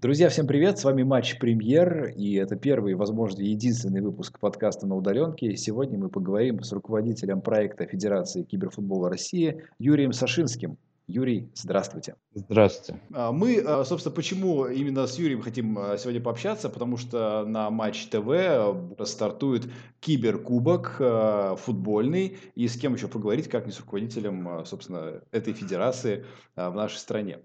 Друзья, всем привет! С вами Матч Премьер, и это первый, возможно, единственный выпуск подкаста на удаленке. Сегодня мы поговорим с руководителем проекта Федерации киберфутбола России Юрием Сашинским. Юрий, здравствуйте. Здравствуйте. А, мы, а, собственно, почему именно с Юрием хотим а, сегодня пообщаться, потому что на Матч ТВ стартует киберкубок футбольный, и с кем еще поговорить, как не с руководителем, собственно, этой федерации в нашей стране.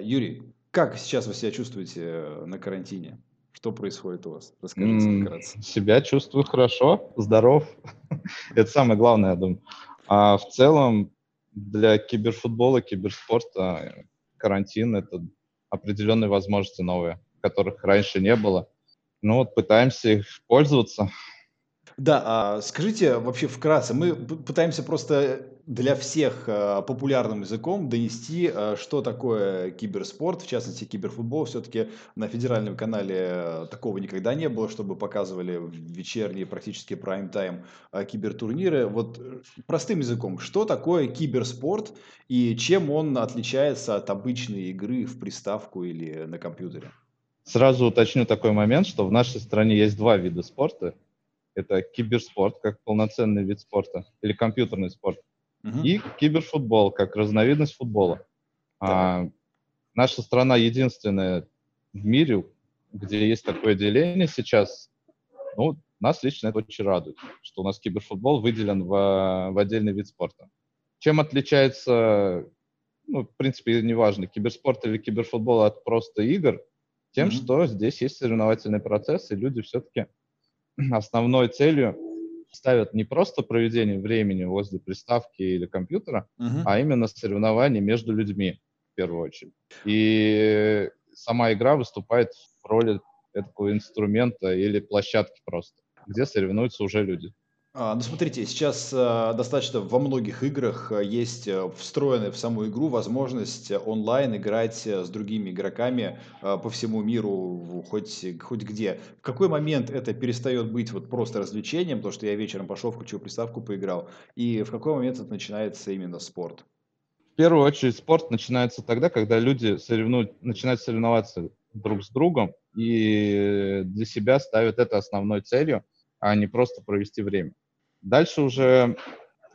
Юрий, как сейчас вы себя чувствуете э, на карантине? Что происходит у вас? Расскажите М, вкратце. Себя чувствую хорошо, здоров. Это самое главное, я думаю. А в целом для киберфутбола, киберспорта э, карантин— это определенные возможности новые, которых раньше не было. Ну вот пытаемся их пользоваться. Да, а скажите вообще вкратце, мы пытаемся просто для всех а, популярным языком донести, а, что такое киберспорт, в частности киберфутбол. Все-таки на федеральном канале такого никогда не было, чтобы показывали в вечерние практически прайм-тайм кибертурниры. Вот э, простым языком, что такое киберспорт и чем он отличается от обычной игры в приставку или на компьютере? Сразу уточню такой момент, что в нашей стране есть два вида спорта это киберспорт как полноценный вид спорта или компьютерный спорт, угу. и киберфутбол как разновидность футбола. А, наша страна единственная в мире, где есть такое деление сейчас. Ну, нас лично это очень радует, что у нас киберфутбол выделен в, в отдельный вид спорта. Чем отличается, ну, в принципе, неважно, киберспорт или киберфутбол от просто игр, тем, mm-hmm. что здесь есть соревновательный процесс, и люди все-таки основной целью ставят не просто проведение времени возле приставки или компьютера, uh-huh. а именно соревнования между людьми в первую очередь. И сама игра выступает в роли такого инструмента или площадки просто, где соревнуются уже люди. А, ну, смотрите, сейчас а, достаточно во многих играх а, есть а, встроенная в саму игру возможность онлайн играть с другими игроками по всему миру, хоть, хоть где. В какой момент это перестает быть вот просто развлечением, то, что я вечером пошел, включил приставку, поиграл, и в какой момент это начинается именно спорт? В первую очередь спорт начинается тогда, когда люди соревнуют, начинают соревноваться друг с другом и для себя ставят это основной целью, а не просто провести время. Дальше уже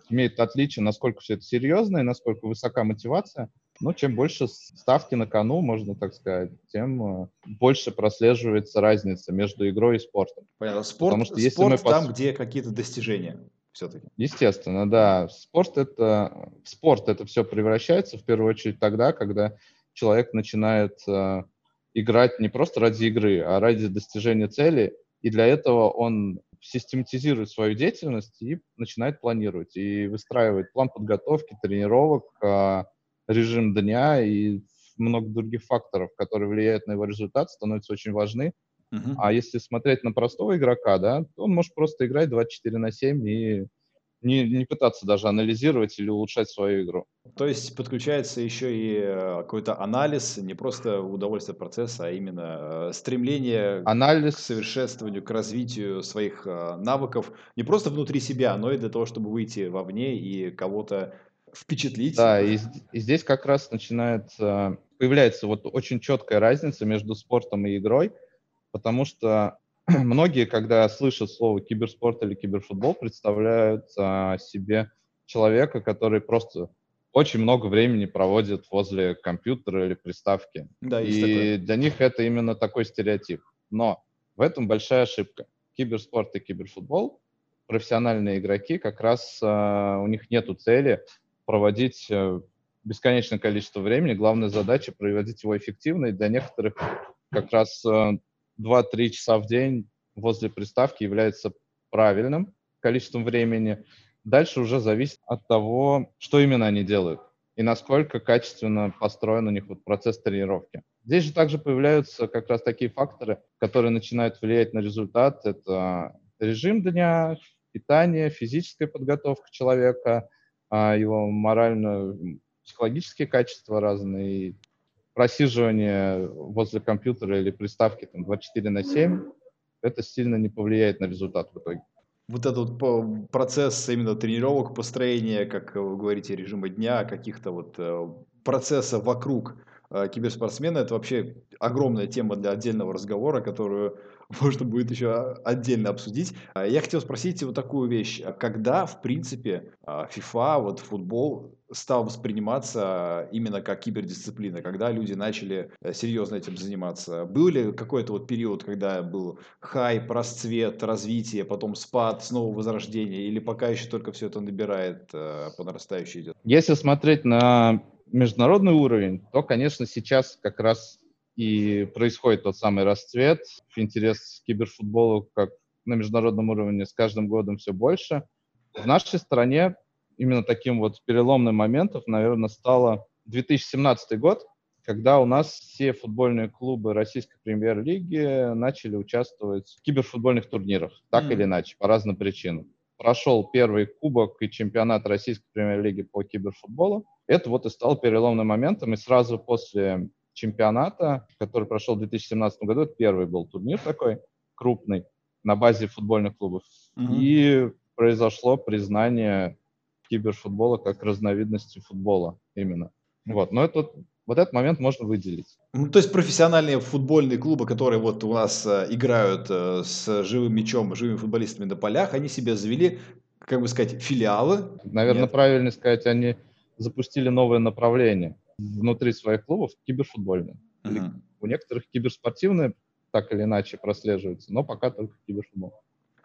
имеет отличие, насколько все это серьезно и насколько высока мотивация. Но чем больше ставки на кону, можно так сказать, тем э, больше прослеживается разница между игрой и спортом. Понятно. Спорт, Потому что если спорт мы там, где какие-то достижения все-таки. Естественно, да. Спорт это, в спорт это все превращается в первую очередь тогда, когда человек начинает э, играть не просто ради игры, а ради достижения цели, и для этого он систематизирует свою деятельность и начинает планировать, и выстраивает план подготовки, тренировок, а, режим дня и много других факторов, которые влияют на его результат, становятся очень важны. Uh-huh. А если смотреть на простого игрока, да, то он может просто играть 24 на 7 и не, не пытаться даже анализировать или улучшать свою игру. То есть подключается еще и э, какой-то анализ, не просто удовольствие процесса, а именно э, стремление анализ. к совершенствованию, к развитию своих э, навыков, не просто внутри себя, но и для того, чтобы выйти вовне и кого-то впечатлить. Да, и, и здесь как раз начинает появляется вот очень четкая разница между спортом и игрой, потому что многие, когда слышат слово киберспорт или киберфутбол, представляют а, себе человека, который просто очень много времени проводит возле компьютера или приставки. Да, и для них это именно такой стереотип. Но в этом большая ошибка. Киберспорт и киберфутбол, профессиональные игроки, как раз а, у них нет цели проводить а, бесконечное количество времени. Главная задача проводить его эффективно. И для некоторых как раз а, 2-3 часа в день возле приставки является правильным количеством времени. Дальше уже зависит от того, что именно они делают и насколько качественно построен у них вот процесс тренировки. Здесь же также появляются как раз такие факторы, которые начинают влиять на результат. Это режим дня, питание, физическая подготовка человека, а, его морально-психологические качества разные, просиживание возле компьютера или приставки там, 24 на 7, это сильно не повлияет на результат в итоге. Вот этот процесс именно тренировок, построения, как вы говорите, режима дня, каких-то вот э, процессов вокруг э, киберспортсмены, это вообще огромная тема для отдельного разговора, которую можно будет еще отдельно обсудить. А я хотел спросить вот такую вещь. А когда, в принципе, а, FIFA, вот футбол стал восприниматься именно как кибердисциплина, когда люди начали э, серьезно этим заниматься? Был ли какой-то вот период, когда был хайп, расцвет, развитие, потом спад, снова возрождение, или пока еще только все это набирает э, по нарастающей идет? Если смотреть на международный уровень, то, конечно, сейчас как раз и происходит тот самый расцвет. Интерес к киберфутболу как на международном уровне с каждым годом все больше. В нашей стране именно таким вот переломным моментом, наверное, стало 2017 год, когда у нас все футбольные клубы российской премьер-лиги начали участвовать в киберфутбольных турнирах, так mm. или иначе, по разным причинам. Прошел первый кубок и чемпионат российской премьер-лиги по киберфутболу. Это вот и стало переломным моментом, и сразу после чемпионата, который прошел в 2017 году. Это первый был турнир такой крупный на базе футбольных клубов. Угу. И произошло признание киберфутбола как разновидности футбола именно. Вот, но это, вот этот момент можно выделить. Ну, то есть профессиональные футбольные клубы, которые вот у нас э, играют э, с живым мячом, живыми футболистами на полях, они себе завели, как бы сказать, филиалы. Наверное, Нет. правильно сказать, они запустили новое направление внутри своих клубов киберфутбольные. Uh-huh. У некоторых киберспортивные так или иначе прослеживаются, но пока только киберфутбол.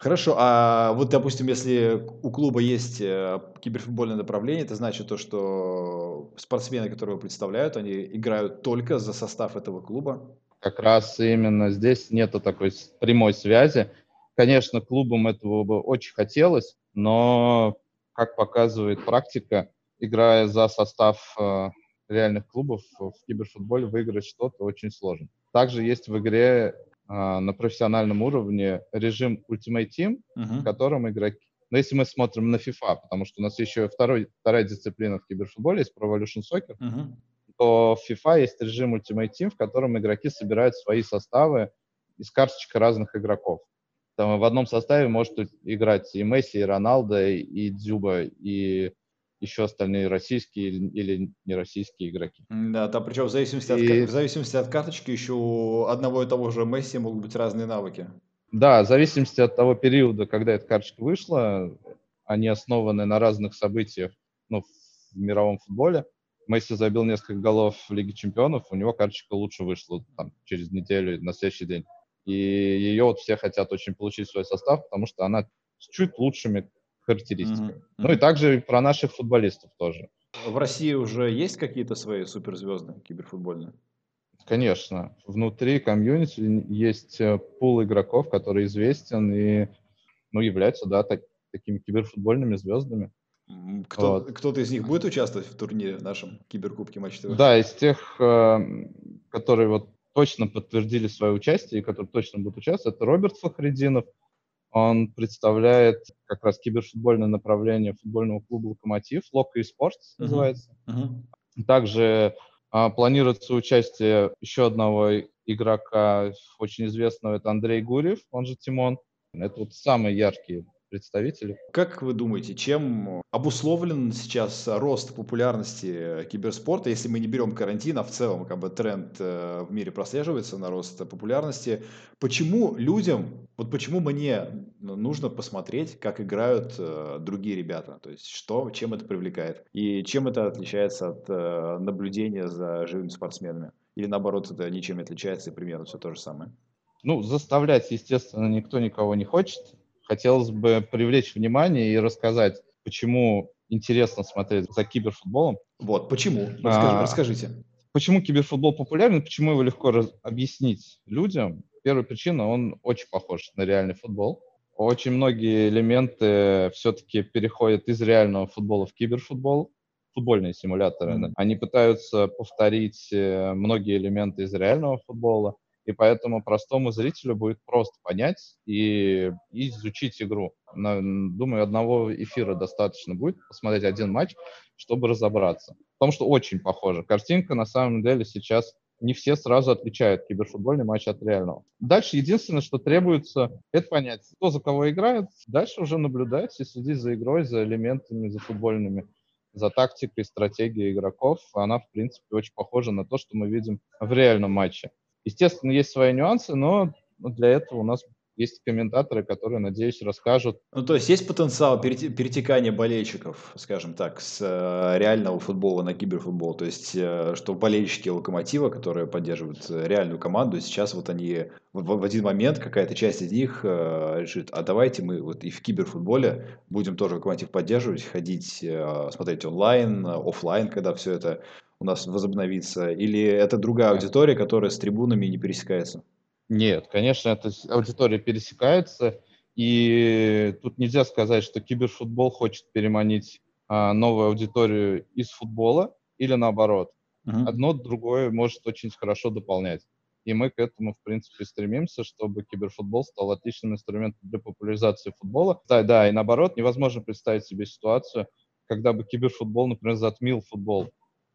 Хорошо, а вот, допустим, если у клуба есть э, киберфутбольное направление, это значит то, что спортсмены, которые его представляют, они играют только за состав этого клуба? Как раз именно здесь нету такой прямой связи. Конечно, клубам этого бы очень хотелось, но, как показывает практика, играя за состав э, реальных клубов в киберфутболе выиграть что-то очень сложно. Также есть в игре на профессиональном уровне режим Ultimate Team, uh-huh. в котором игроки... Но если мы смотрим на FIFA, потому что у нас еще второй, вторая дисциплина в киберфутболе есть Pro Evolution Soccer, uh-huh. то в FIFA есть режим Ultimate Team, в котором игроки собирают свои составы из карточек разных игроков. Там в одном составе может играть и Месси, и Роналдо, и Дзюба, и еще остальные российские или нероссийские игроки. Да, там причем в зависимости, и... от, в зависимости от карточки еще у одного и того же Месси могут быть разные навыки. Да, в зависимости от того периода, когда эта карточка вышла, они основаны на разных событиях ну, в мировом футболе. Месси забил несколько голов в Лиге Чемпионов, у него карточка лучше вышла там, через неделю, на следующий день. И ее вот все хотят очень получить свой состав, потому что она с чуть лучшими характеристиками. Mm-hmm. Ну и также про наших футболистов тоже. В России уже есть какие-то свои суперзвезды киберфутбольные? Конечно. Внутри комьюнити есть э, пул игроков, который известен и ну, являются да, так, такими киберфутбольными звездами. Кто, вот. Кто-то из них будет участвовать в турнире нашем Киберкубке Матч ТВ? Да, из тех, э, которые вот точно подтвердили свое участие и которые точно будут участвовать, это Роберт Фахрединов, он представляет как раз киберфутбольное направление футбольного клуба «Локомотив», «Локо и спорт» uh-huh. называется. Uh-huh. Также а, планируется участие еще одного игрока, очень известного, это Андрей Гурьев, он же Тимон. Это вот самые яркие представителей. Как вы думаете, чем обусловлен сейчас рост популярности киберспорта, если мы не берем карантин, а в целом как бы тренд э, в мире прослеживается на рост популярности? Почему людям, вот почему мне нужно посмотреть, как играют э, другие ребята? То есть что, чем это привлекает? И чем это отличается от э, наблюдения за живыми спортсменами? Или наоборот, это ничем не отличается и примерно все то же самое? Ну, заставлять, естественно, никто никого не хочет хотелось бы привлечь внимание и рассказать, почему интересно смотреть за киберфутболом. Вот, почему? Расскажи, а, расскажите. Почему киберфутбол популярен, почему его легко раз, объяснить людям? Первая причина, он очень похож на реальный футбол. Очень многие элементы все-таки переходят из реального футбола в киберфутбол, футбольные симуляторы. Mm-hmm. Они пытаются повторить э, многие элементы из реального футбола и поэтому простому зрителю будет просто понять и, и изучить игру. Думаю, одного эфира достаточно будет посмотреть один матч, чтобы разобраться. Потому что очень похоже. Картинка на самом деле сейчас не все сразу отличают киберфутбольный матч от реального. Дальше единственное, что требуется, это понять, кто за кого играет. Дальше уже наблюдать и следить за игрой, за элементами, за футбольными за тактикой, стратегией игроков, она, в принципе, очень похожа на то, что мы видим в реальном матче. Естественно, есть свои нюансы, но для этого у нас есть комментаторы, которые, надеюсь, расскажут. Ну, то есть есть потенциал перетекания болельщиков, скажем так, с э, реального футбола на киберфутбол. То есть, э, что болельщики Локомотива, которые поддерживают э, реальную команду, сейчас вот они в один момент, какая-то часть из них решит, а давайте мы вот и в киберфутболе будем тоже Локомотив поддерживать, ходить, смотреть онлайн, офлайн, когда все это у нас возобновится. Или это другая аудитория, которая с трибунами не пересекается? Нет, конечно, эта аудитория пересекается, и тут нельзя сказать, что киберфутбол хочет переманить а, новую аудиторию из футбола или наоборот. Uh-huh. Одно другое может очень хорошо дополнять. И мы к этому, в принципе, стремимся, чтобы киберфутбол стал отличным инструментом для популяризации футбола. Да, да, и наоборот, невозможно представить себе ситуацию, когда бы киберфутбол, например, затмил футбол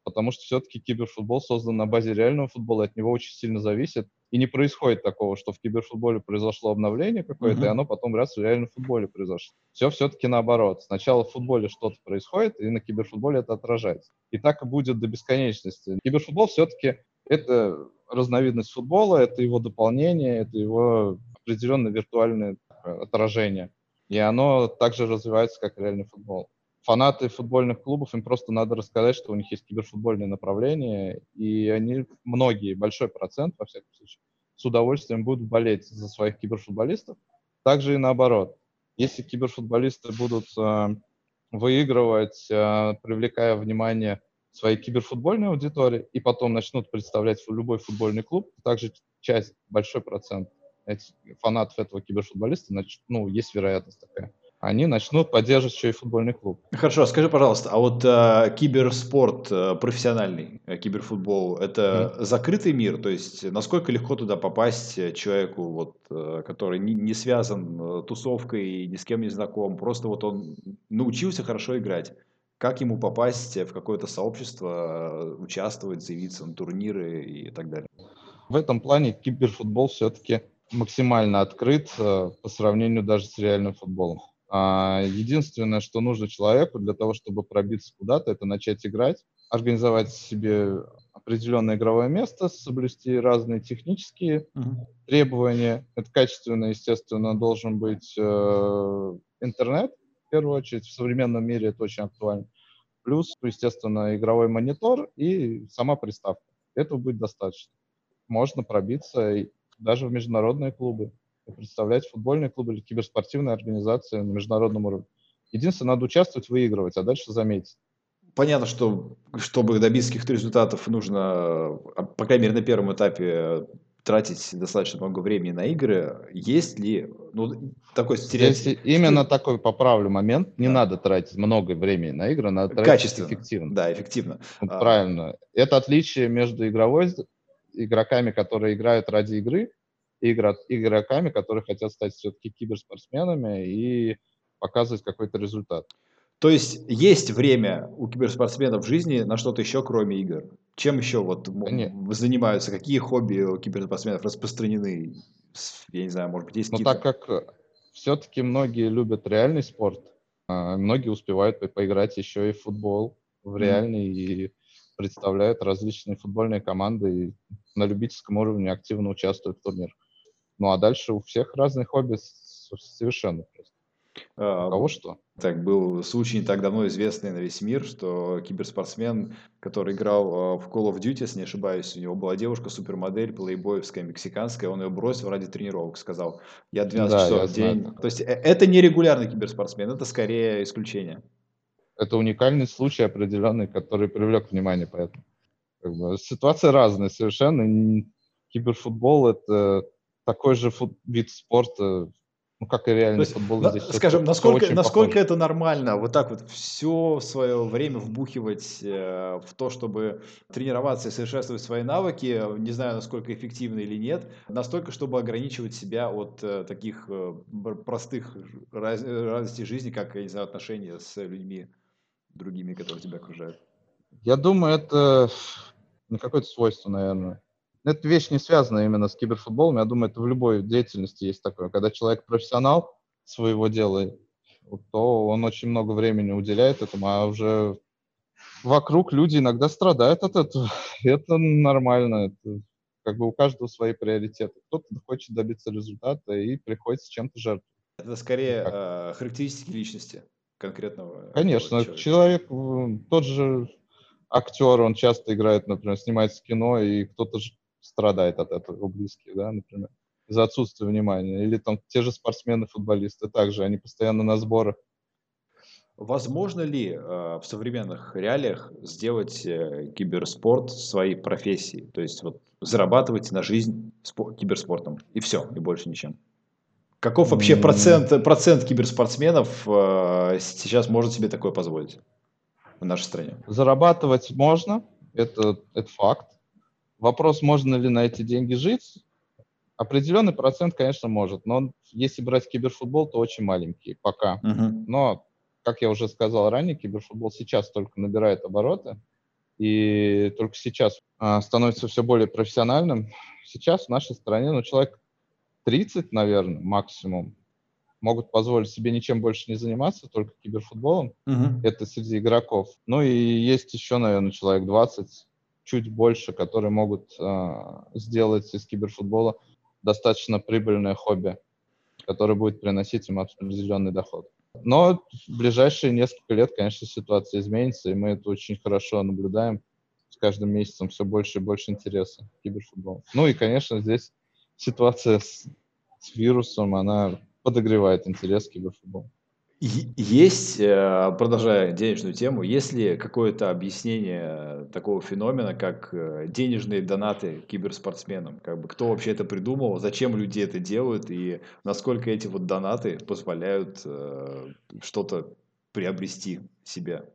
потому что все-таки киберфутбол создан на базе реального футбола, от него очень сильно зависит. И не происходит такого, что в киберфутболе произошло обновление какое-то, mm-hmm. и оно потом раз в реальном футболе произошло. Все все-таки наоборот. Сначала в футболе что-то происходит, и на киберфутболе это отражается. И так и будет до бесконечности. Киберфутбол все-таки это разновидность футбола, это его дополнение, это его определенное виртуальное отражение. И оно также развивается, как реальный футбол фанаты футбольных клубов, им просто надо рассказать, что у них есть киберфутбольное направление, и они, многие, большой процент, во всяком случае, с удовольствием будут болеть за своих киберфутболистов. Также и наоборот. Если киберфутболисты будут э, выигрывать, э, привлекая внимание своей киберфутбольной аудитории, и потом начнут представлять любой футбольный клуб, также часть, большой процент этих фанатов этого киберфутболиста, значит, ну, есть вероятность такая, они начнут поддерживать еще и футбольный клуб. Хорошо, скажи, пожалуйста, а вот э, киберспорт, э, профессиональный э, киберфутбол, это mm. закрытый мир? То есть насколько легко туда попасть э, человеку, вот, э, который не, не связан э, тусовкой, ни с кем не знаком, просто вот он научился хорошо играть? Как ему попасть в какое-то сообщество, э, участвовать, заявиться на турниры и так далее? В этом плане киберфутбол все-таки максимально открыт э, по сравнению даже с реальным футболом. А, единственное, что нужно человеку для того, чтобы пробиться куда-то, это начать играть, организовать себе определенное игровое место, соблюсти разные технические uh-huh. требования. Это качественно, естественно, должен быть э, интернет, в первую очередь. В современном мире это очень актуально. Плюс, естественно, игровой монитор и сама приставка. Этого будет достаточно. Можно пробиться даже в международные клубы представлять футбольный клуб или киберспортивные организации на международном уровне. Единственное, надо участвовать, выигрывать, а дальше заметить. Понятно, что чтобы добиться каких-то результатов, нужно, а, по крайней мере, на первом этапе тратить достаточно много времени на игры. Есть ли ну, такой стереотип? Здесь именно такой поправлю момент. Не да. надо тратить много времени на игры, надо тратить Качественно. эффективно. Да, эффективно. А... Правильно. Это отличие между игровой игроками, которые играют ради игры, игр, игроками, которые хотят стать все-таки киберспортсменами и показывать какой-то результат. То есть есть время у киберспортсменов в жизни на что-то еще, кроме игр? Чем еще вот Нет. занимаются? Какие хобби у киберспортсменов распространены? Я не знаю, может быть, есть Но так как э, все-таки многие любят реальный спорт, а, многие успевают поиграть еще и в футбол в реальный mm. и представляют различные футбольные команды и на любительском уровне активно участвуют в турнирах. Ну а дальше у всех разные хобби совершенно просто. А, у кого что? Так, был случай не так давно известный на весь мир, что киберспортсмен, который играл а, в Call of Duty, если не ошибаюсь, у него была девушка, супермодель, плейбоевская, мексиканская, он ее бросил ради тренировок, сказал, я 12 да, часов в день. Знаю. То есть э, это не регулярный киберспортсмен, это скорее исключение. Это уникальный случай определенный, который привлек внимание, поэтому как бы, ситуация разная совершенно. Киберфутбол — это такой же фут, вид спорта, ну, как и реальный есть, футбол. На, здесь скажем, насколько, насколько это нормально вот так вот все свое время вбухивать э, в то, чтобы тренироваться и совершенствовать свои навыки, не знаю, насколько эффективно или нет, настолько, чтобы ограничивать себя от э, таких э, простых раз, радостей жизни, как, я не знаю, отношения с людьми другими, которые тебя окружают. Я думаю, это не какое-то свойство, наверное эта вещь не связана именно с киберфутболом. Я думаю, это в любой деятельности есть такое. Когда человек профессионал своего дела, то он очень много времени уделяет этому, а уже вокруг люди иногда страдают от этого. Это нормально. Это как бы у каждого свои приоритеты. Кто-то хочет добиться результата и приходится чем-то жертвовать. Это скорее э, характеристики личности конкретного. Конечно, человека. человек, тот же актер, он часто играет, например, снимается в кино, и кто-то же страдает от этого, близкие, да, например, из-за отсутствия внимания. Или там те же спортсмены, футболисты также, они постоянно на сборах. Возможно ли э, в современных реалиях сделать э, киберспорт своей профессией? То есть вот зарабатывать на жизнь спор- киберспортом и все, и больше ничем. Каков вообще процент, процент киберспортсменов э, сейчас может себе такое позволить в нашей стране? Зарабатывать можно, это, это факт. Вопрос, можно ли на эти деньги жить? Определенный процент, конечно, может, но если брать киберфутбол, то очень маленький пока. Угу. Но, как я уже сказал ранее, киберфутбол сейчас только набирает обороты и только сейчас а, становится все более профессиональным. Сейчас в нашей стране, ну, человек 30, наверное, максимум, могут позволить себе ничем больше не заниматься, только киберфутболом. Угу. Это среди игроков. Ну и есть еще, наверное, человек 20, чуть больше, которые могут э, сделать из киберфутбола достаточно прибыльное хобби, которое будет приносить им определенный доход. Но в ближайшие несколько лет, конечно, ситуация изменится, и мы это очень хорошо наблюдаем. С каждым месяцем все больше и больше интереса к киберфутболу. Ну и, конечно, здесь ситуация с, с вирусом, она подогревает интерес к киберфутболу. Есть, э, продолжая денежную тему, есть ли какое-то объяснение такого феномена, как э, денежные донаты киберспортсменам? Как бы кто вообще это придумал, зачем люди это делают и насколько эти вот донаты позволяют э, что-то приобрести себе?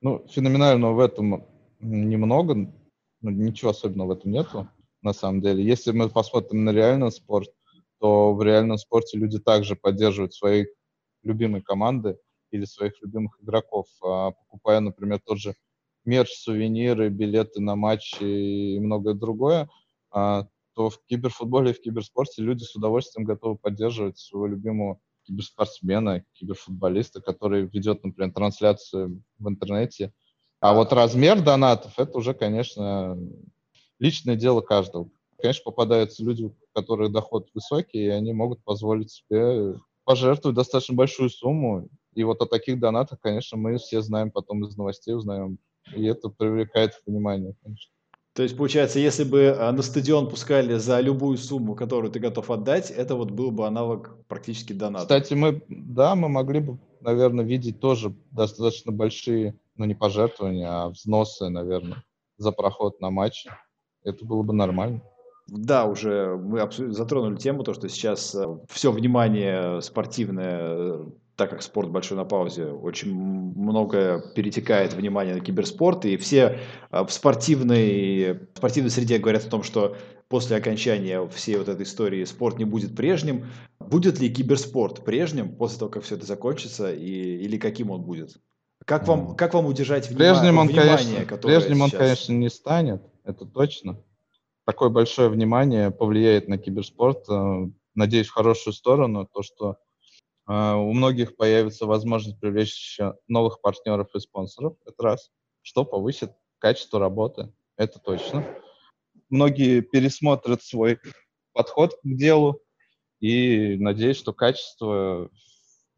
Ну, феноменального в этом немного, ну, ничего особенного в этом нету на самом деле. Если мы посмотрим на реальный спорт, то в реальном спорте люди также поддерживают свои любимые команды или своих любимых игроков, а, покупая, например, тот же мерч, сувениры, билеты на матчи и многое другое, а, то в киберфутболе и в киберспорте люди с удовольствием готовы поддерживать своего любимого киберспортсмена, киберфутболиста, который ведет, например, трансляцию в интернете. А вот размер донатов, это уже, конечно, личное дело каждого. Конечно, попадаются люди, у которых доход высокий, и они могут позволить себе пожертвовать достаточно большую сумму. И вот о таких донатах, конечно, мы все знаем потом из новостей, узнаем. И это привлекает внимание, конечно. То есть, получается, если бы а, на стадион пускали за любую сумму, которую ты готов отдать, это вот был бы аналог практически доната. Кстати, мы, да, мы могли бы, наверное, видеть тоже достаточно большие, ну, не пожертвования, а взносы, наверное, за проход на матчи это было бы нормально. Да, уже мы затронули тему, то, что сейчас э, все внимание спортивное, э, так как спорт большой на паузе, очень многое перетекает внимание на киберспорт, и все э, в спортивной, в спортивной среде говорят о том, что после окончания всей вот этой истории спорт не будет прежним. Будет ли киберспорт прежним после того, как все это закончится, и, или каким он будет? Как вам, как вам удержать внимание, прежним он, внимание, конечно, которое Прежним сейчас... он, конечно, не станет это точно. Такое большое внимание повлияет на киберспорт, э, надеюсь, в хорошую сторону, то, что э, у многих появится возможность привлечь новых партнеров и спонсоров, это раз, что повысит качество работы, это точно. Многие пересмотрят свой подход к делу, и надеюсь, что качество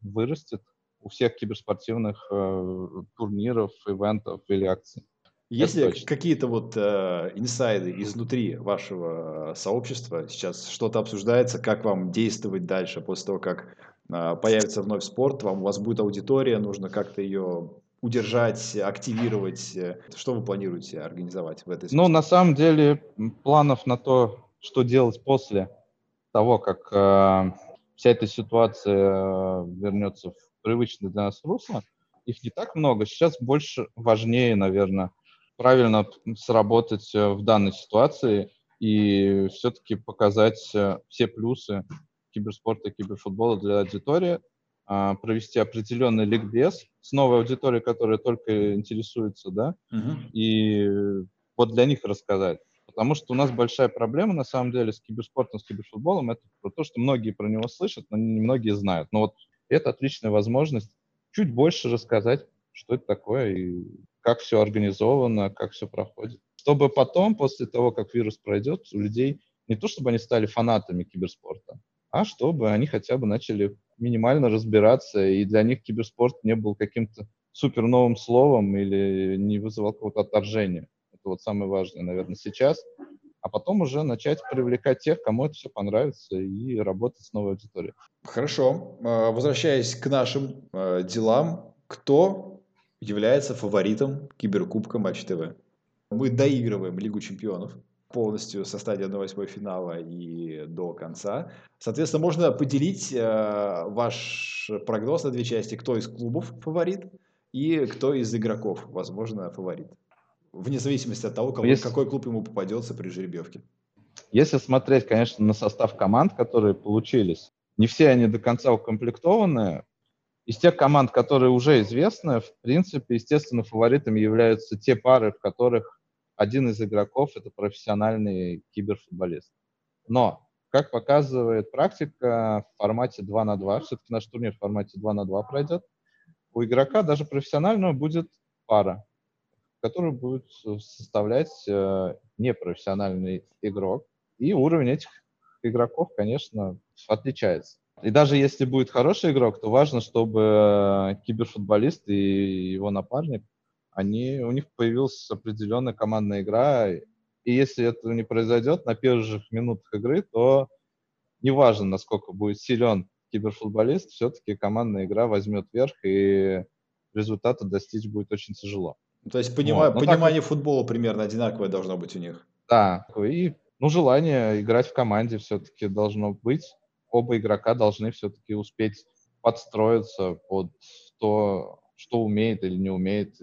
вырастет у всех киберспортивных э, турниров, ивентов или акций. Есть ли какие-то вот э, инсайды изнутри вашего сообщества? Сейчас что-то обсуждается, как вам действовать дальше после того, как э, появится вновь спорт, вам, у вас будет аудитория, нужно как-то ее удержать, активировать. Что вы планируете организовать в этой ситуации? Ну, на самом деле, планов на то, что делать после того, как э, вся эта ситуация э, вернется в привычное для нас русло, их не так много. Сейчас больше важнее, наверное, правильно сработать э, в данной ситуации и все-таки показать э, все плюсы киберспорта и киберфутбола для аудитории, а, провести определенный ликбез с новой аудиторией, которая только интересуется, да, угу. и вот для них рассказать. Потому что у нас большая проблема, на самом деле, с киберспортом, с киберфутболом, это про то, что многие про него слышат, но не многие знают. Но вот это отличная возможность чуть больше рассказать, что это такое и как все организовано, как все проходит. Чтобы потом, после того, как вирус пройдет, у людей не то, чтобы они стали фанатами киберспорта, а чтобы они хотя бы начали минимально разбираться, и для них киберспорт не был каким-то супер новым словом или не вызывал какого-то отторжения. Это вот самое важное, наверное, сейчас. А потом уже начать привлекать тех, кому это все понравится, и работать с новой аудиторией. Хорошо. А, возвращаясь к нашим а, делам, кто является фаворитом Киберкубка Матч ТВ? Мы доигрываем Лигу чемпионов полностью со стадии 1-8 финала и до конца. Соответственно, можно поделить э, ваш прогноз на две части. Кто из клубов фаворит и кто из игроков, возможно, фаворит. Вне зависимости от того, кого, Если... какой клуб ему попадется при жеребьевке. Если смотреть, конечно, на состав команд, которые получились, не все они до конца укомплектованы. Из тех команд, которые уже известны, в принципе, естественно, фаворитами являются те пары, в которых один из игроков это профессиональный киберфутболист. Но, как показывает практика, в формате 2 на 2, все-таки наш турнир в формате 2 на 2 пройдет, у игрока даже профессионального будет пара, которую будет составлять э, непрофессиональный игрок. И уровень этих игроков, конечно, отличается. И даже если будет хороший игрок, то важно, чтобы киберфутболист и его напарник они, у них появилась определенная командная игра, и если этого не произойдет на первых минутах игры, то неважно, насколько будет силен киберфутболист, все-таки командная игра возьмет верх, и результата достичь будет очень тяжело. То есть понима- вот. понимание так... футбола примерно одинаковое должно быть у них. Да, и ну, желание играть в команде все-таки должно быть. Оба игрока должны все-таки успеть подстроиться под то, что умеет или не умеет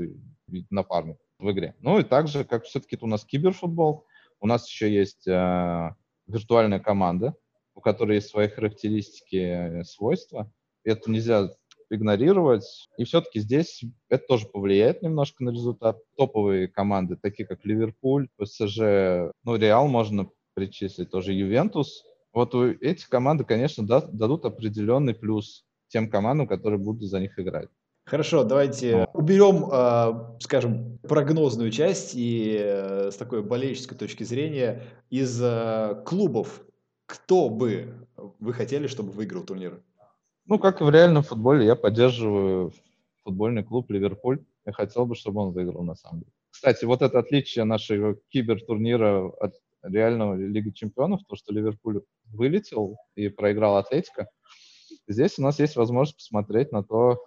напарник в игре. Ну и также, как все-таки у нас киберфутбол, у нас еще есть э, виртуальная команда, у которой есть свои характеристики, э, свойства. Это нельзя игнорировать. И все-таки здесь это тоже повлияет немножко на результат. Топовые команды, такие как Ливерпуль, ПСЖ, ну, Реал можно причислить, тоже Ювентус. Вот у этих команды, конечно, дадут определенный плюс тем командам, которые будут за них играть. Хорошо, давайте уберем, а, скажем, прогнозную часть и э, с такой болельческой точки зрения из э, клубов. Кто бы вы хотели, чтобы выиграл турнир? Ну, как и в реальном футболе, я поддерживаю футбольный клуб Ливерпуль. Я хотел бы, чтобы он выиграл на самом деле. Кстати, вот это отличие нашего кибертурнира от реального Лиги Чемпионов, то, что Ливерпуль вылетел и проиграл Атлетика, здесь у нас есть возможность посмотреть на то,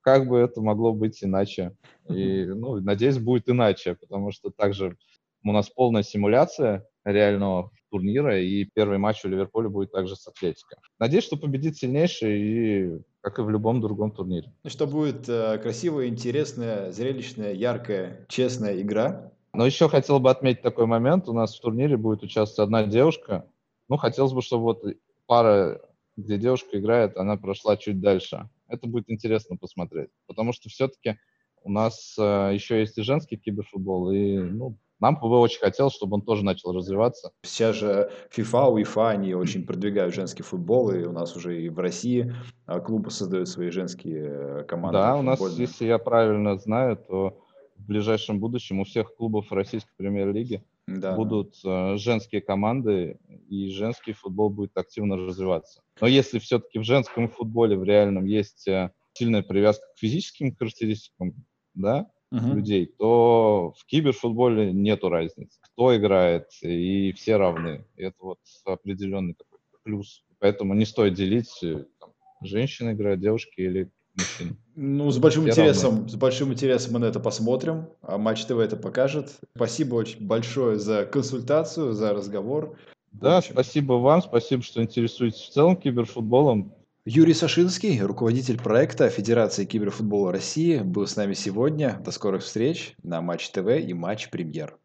как бы это могло быть иначе. И, ну, надеюсь, будет иначе, потому что также у нас полная симуляция реального турнира, и первый матч у Ливерпуля будет также с Атлетико. Надеюсь, что победит сильнейший, и как и в любом другом турнире. Что будет э, красивая, интересная, зрелищная, яркая, честная игра. Но еще хотел бы отметить такой момент. У нас в турнире будет участвовать одна девушка. Ну, хотелось бы, чтобы вот пара, где девушка играет, она прошла чуть дальше это будет интересно посмотреть. Потому что все-таки у нас э, еще есть и женский киберфутбол, и ну, нам бы очень хотелось, чтобы он тоже начал развиваться. Сейчас же FIFA, UEFA, они очень продвигают женский футбол, и у нас уже и в России а, клубы создают свои женские э, команды. Да, у нас, если я правильно знаю, то в ближайшем будущем у всех клубов российской премьер-лиги да. будут э, женские команды, и женский футбол будет активно развиваться. Но если все-таки в женском футболе в реальном есть э, сильная привязка к физическим характеристикам да, uh-huh. людей, то в киберфутболе нету разницы. Кто играет, и все равны. И это вот определенный такой плюс. Поэтому не стоит делить, э, там, женщины играют, девушки или мужчин. Ну, с большим интересом, равны. с большим интересом мы на это посмотрим. А Матч ТВ это покажет. Спасибо очень большое за консультацию, за разговор. Да, спасибо вам, спасибо, что интересуетесь в целом киберфутболом. Юрий Сашинский, руководитель проекта Федерации киберфутбола России, был с нами сегодня. До скорых встреч на Матч ТВ и Матч Премьер.